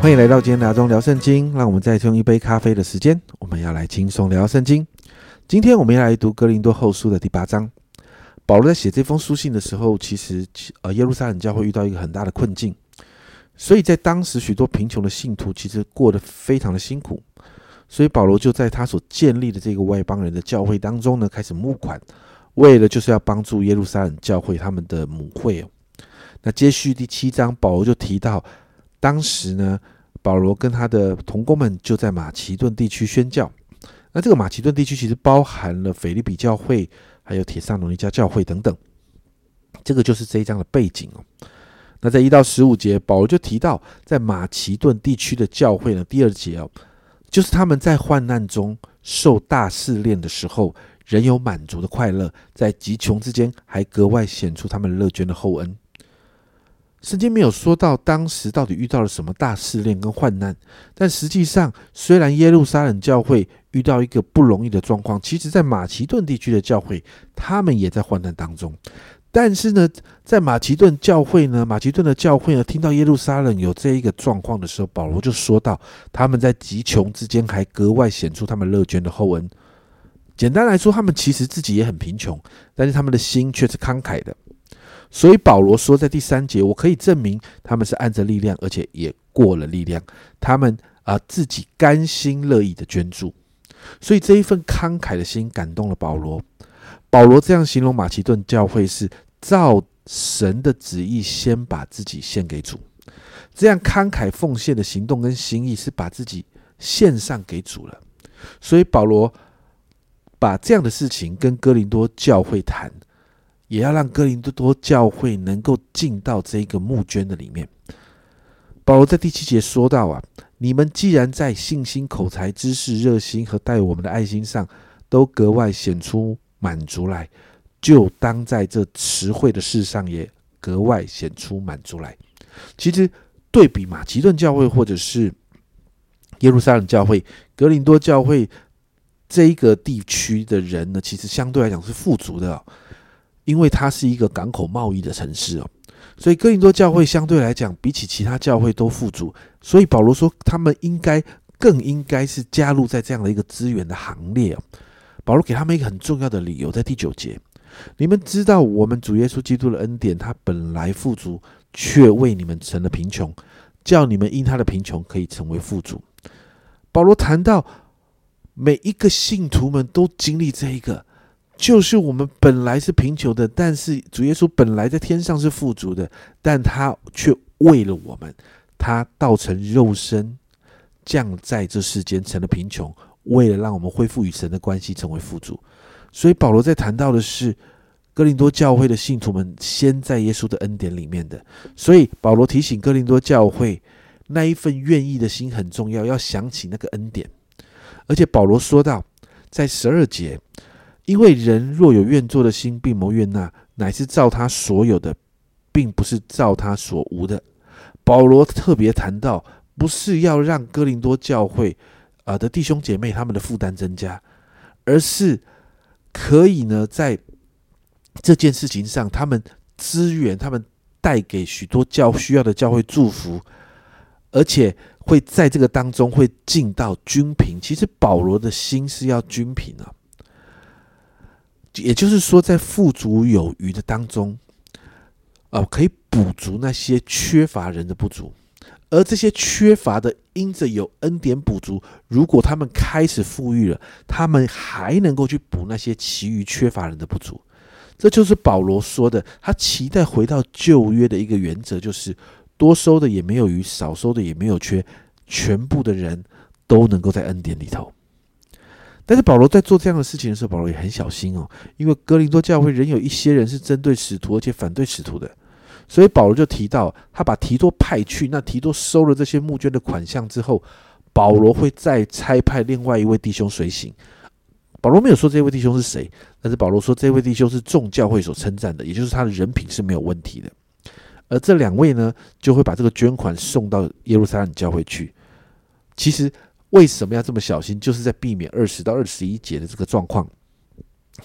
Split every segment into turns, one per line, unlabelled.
欢迎来到今天聊中聊圣经，让我们再用一杯咖啡的时间，我们要来轻松聊圣经。今天我们要来读哥林多后书的第八章。保罗在写这封书信的时候，其实呃耶路撒冷教会遇到一个很大的困境，所以在当时许多贫穷的信徒其实过得非常的辛苦，所以保罗就在他所建立的这个外邦人的教会当中呢，开始募款，为了就是要帮助耶路撒冷教会他们的母会。那接续第七章，保罗就提到。当时呢，保罗跟他的同工们就在马其顿地区宣教。那这个马其顿地区其实包含了腓利比教会，还有铁萨罗尼迦教会等等。这个就是这一章的背景哦。那在一到十五节，保罗就提到，在马其顿地区的教会呢，第二节哦，就是他们在患难中受大试炼的时候，仍有满足的快乐，在极穷之间还格外显出他们乐捐的厚恩。圣经没有说到当时到底遇到了什么大试炼跟患难，但实际上，虽然耶路撒冷教会遇到一个不容易的状况，其实在马其顿地区的教会，他们也在患难当中。但是呢，在马其顿教会呢，马其顿的教会呢，听到耶路撒冷有这一个状况的时候，保罗就说到，他们在极穷之间还格外显出他们乐捐的厚恩。简单来说，他们其实自己也很贫穷，但是他们的心却是慷慨的。所以保罗说，在第三节，我可以证明他们是按着力量，而且也过了力量。他们啊，自己甘心乐意的捐助。所以这一份慷慨的心感动了保罗。保罗这样形容马其顿教会是照神的旨意，先把自己献给主。这样慷慨奉献的行动跟心意，是把自己献上给主了。所以保罗把这样的事情跟哥林多教会谈。也要让哥林多教会能够进到这个募捐的里面。保罗在第七节说到啊，你们既然在信心、口才、知识、热心和待我们的爱心上都格外显出满足来，就当在这词汇的事上也格外显出满足来。其实对比马其顿教会或者是耶路撒冷教会、格林多教会这一个地区的人呢，其实相对来讲是富足的。因为它是一个港口贸易的城市哦，所以哥林多教会相对来讲比起其他教会都富足，所以保罗说他们应该更应该是加入在这样的一个资源的行列哦。保罗给他们一个很重要的理由，在第九节，你们知道我们主耶稣基督的恩典，他本来富足，却为你们成了贫穷，叫你们因他的贫穷可以成为富足。保罗谈到每一个信徒们都经历这一个。就是我们本来是贫穷的，但是主耶稣本来在天上是富足的，但他却为了我们，他道成肉身，降在这世间成了贫穷，为了让我们恢复与神的关系，成为富足。所以保罗在谈到的是哥林多教会的信徒们先在耶稣的恩典里面的，所以保罗提醒哥林多教会那一份愿意的心很重要，要想起那个恩典。而且保罗说到，在十二节。因为人若有愿做的心，并谋愿纳，乃是照他所有的，并不是照他所无的。保罗特别谈到，不是要让哥林多教会啊的弟兄姐妹他们的负担增加，而是可以呢在这件事情上，他们资源，他们带给许多教需要的教会祝福，而且会在这个当中会尽到均平。其实保罗的心是要均平啊。也就是说，在富足有余的当中，呃，可以补足那些缺乏人的不足，而这些缺乏的，因着有恩典补足，如果他们开始富裕了，他们还能够去补那些其余缺乏人的不足。这就是保罗说的，他期待回到旧约的一个原则，就是多收的也没有余，少收的也没有缺，全部的人都能够在恩典里头。但是保罗在做这样的事情的时候，保罗也很小心哦，因为哥林多教会仍有一些人是针对使徒，而且反对使徒的，所以保罗就提到，他把提多派去，那提多收了这些募捐的款项之后，保罗会再差派另外一位弟兄随行。保罗没有说这位弟兄是谁，但是保罗说这位弟兄是众教会所称赞的，也就是他的人品是没有问题的。而这两位呢，就会把这个捐款送到耶路撒冷教会去。其实。为什么要这么小心？就是在避免二十到二十一节的这个状况。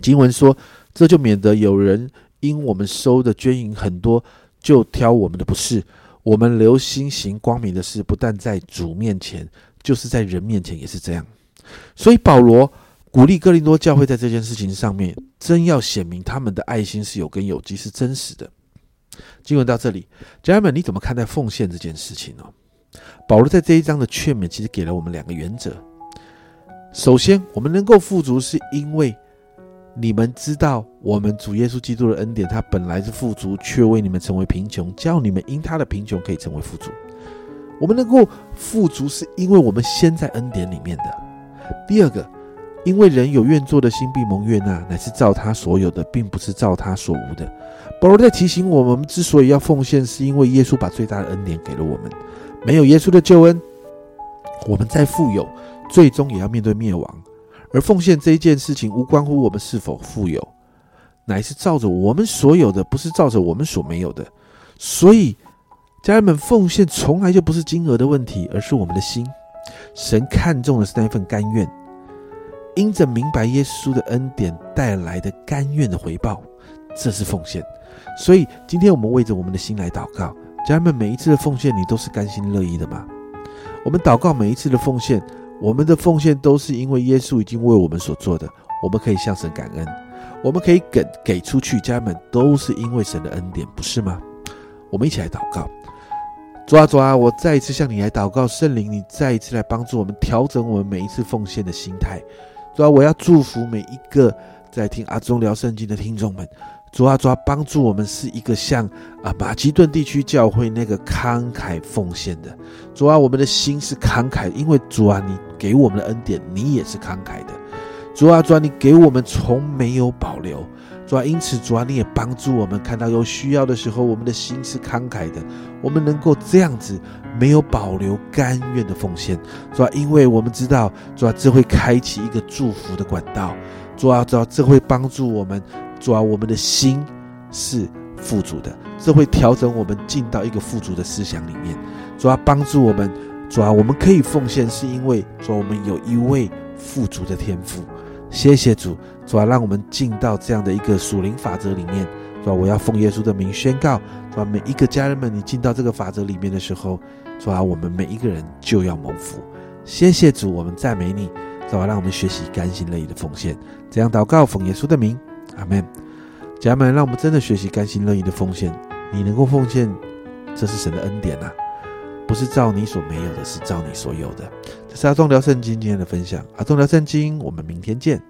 经文说，这就免得有人因我们收的捐银很多，就挑我们的不是。我们留心行光明的事，不但在主面前，就是在人面前也是这样。所以保罗鼓励哥林多教会在这件事情上面，真要显明他们的爱心是有根有基，是真实的。经文到这里，家人们，你怎么看待奉献这件事情呢？保罗在这一章的劝勉，其实给了我们两个原则。首先，我们能够富足，是因为你们知道，我们主耶稣基督的恩典，他本来是富足，却为你们成为贫穷，叫你们因他的贫穷可以成为富足。我们能够富足，是因为我们先在恩典里面的。第二个，因为人有愿做的心，必蒙悦纳，乃是照他所有的，并不是照他所无的。保罗在提醒我们，之所以要奉献，是因为耶稣把最大的恩典给了我们。没有耶稣的救恩，我们再富有，最终也要面对灭亡。而奉献这一件事情，无关乎我们是否富有，乃是照着我们所有的，不是照着我们所没有的。所以，家人们，奉献从来就不是金额的问题，而是我们的心。神看重的是那一份甘愿，因着明白耶稣的恩典带来的甘愿的回报，这是奉献。所以，今天我们为着我们的心来祷告。家人们，每一次的奉献，你都是甘心乐意的吗？我们祷告每一次的奉献，我们的奉献都是因为耶稣已经为我们所做的，我们可以向神感恩，我们可以给给出去。家人们，都是因为神的恩典，不是吗？我们一起来祷告，主啊主啊，我再一次向你来祷告，圣灵，你再一次来帮助我们调整我们每一次奉献的心态。主啊，我要祝福每一个在听阿忠聊圣经的听众们。主啊，主啊，帮助我们是一个像啊马其顿地区教会那个慷慨奉献的主啊，我们的心是慷慨，因为主啊，你给我们的恩典，你也是慷慨的。主啊，主啊，你给我们从没有保留。主啊，因此主啊，你也帮助我们看到有需要的时候，我们的心是慷慨的，我们能够这样子没有保留、甘愿的奉献。主啊，因为我们知道，主啊，这会开启一个祝福的管道。主啊，主啊，这会帮助我们。主啊，我们的心是富足的，这会调整我们进到一个富足的思想里面。主啊，帮助我们。主啊，我们可以奉献，是因为主，我们有一位富足的天赋。谢谢主，主啊，让我们进到这样的一个属灵法则里面。主啊，我要奉耶稣的名宣告：主啊，每一个家人们，你进到这个法则里面的时候，主啊，我们每一个人就要蒙福。谢谢主，我们赞美你。主啊，让我们学习甘心乐意的奉献。这样祷告，奉耶稣的名。阿门，家人们，让我们真的学习甘心乐意的奉献。你能够奉献，这是神的恩典呐，不是照你所没有的，是照你所有的。这是阿忠聊圣经今天的分享。阿忠聊圣经，我们明天见。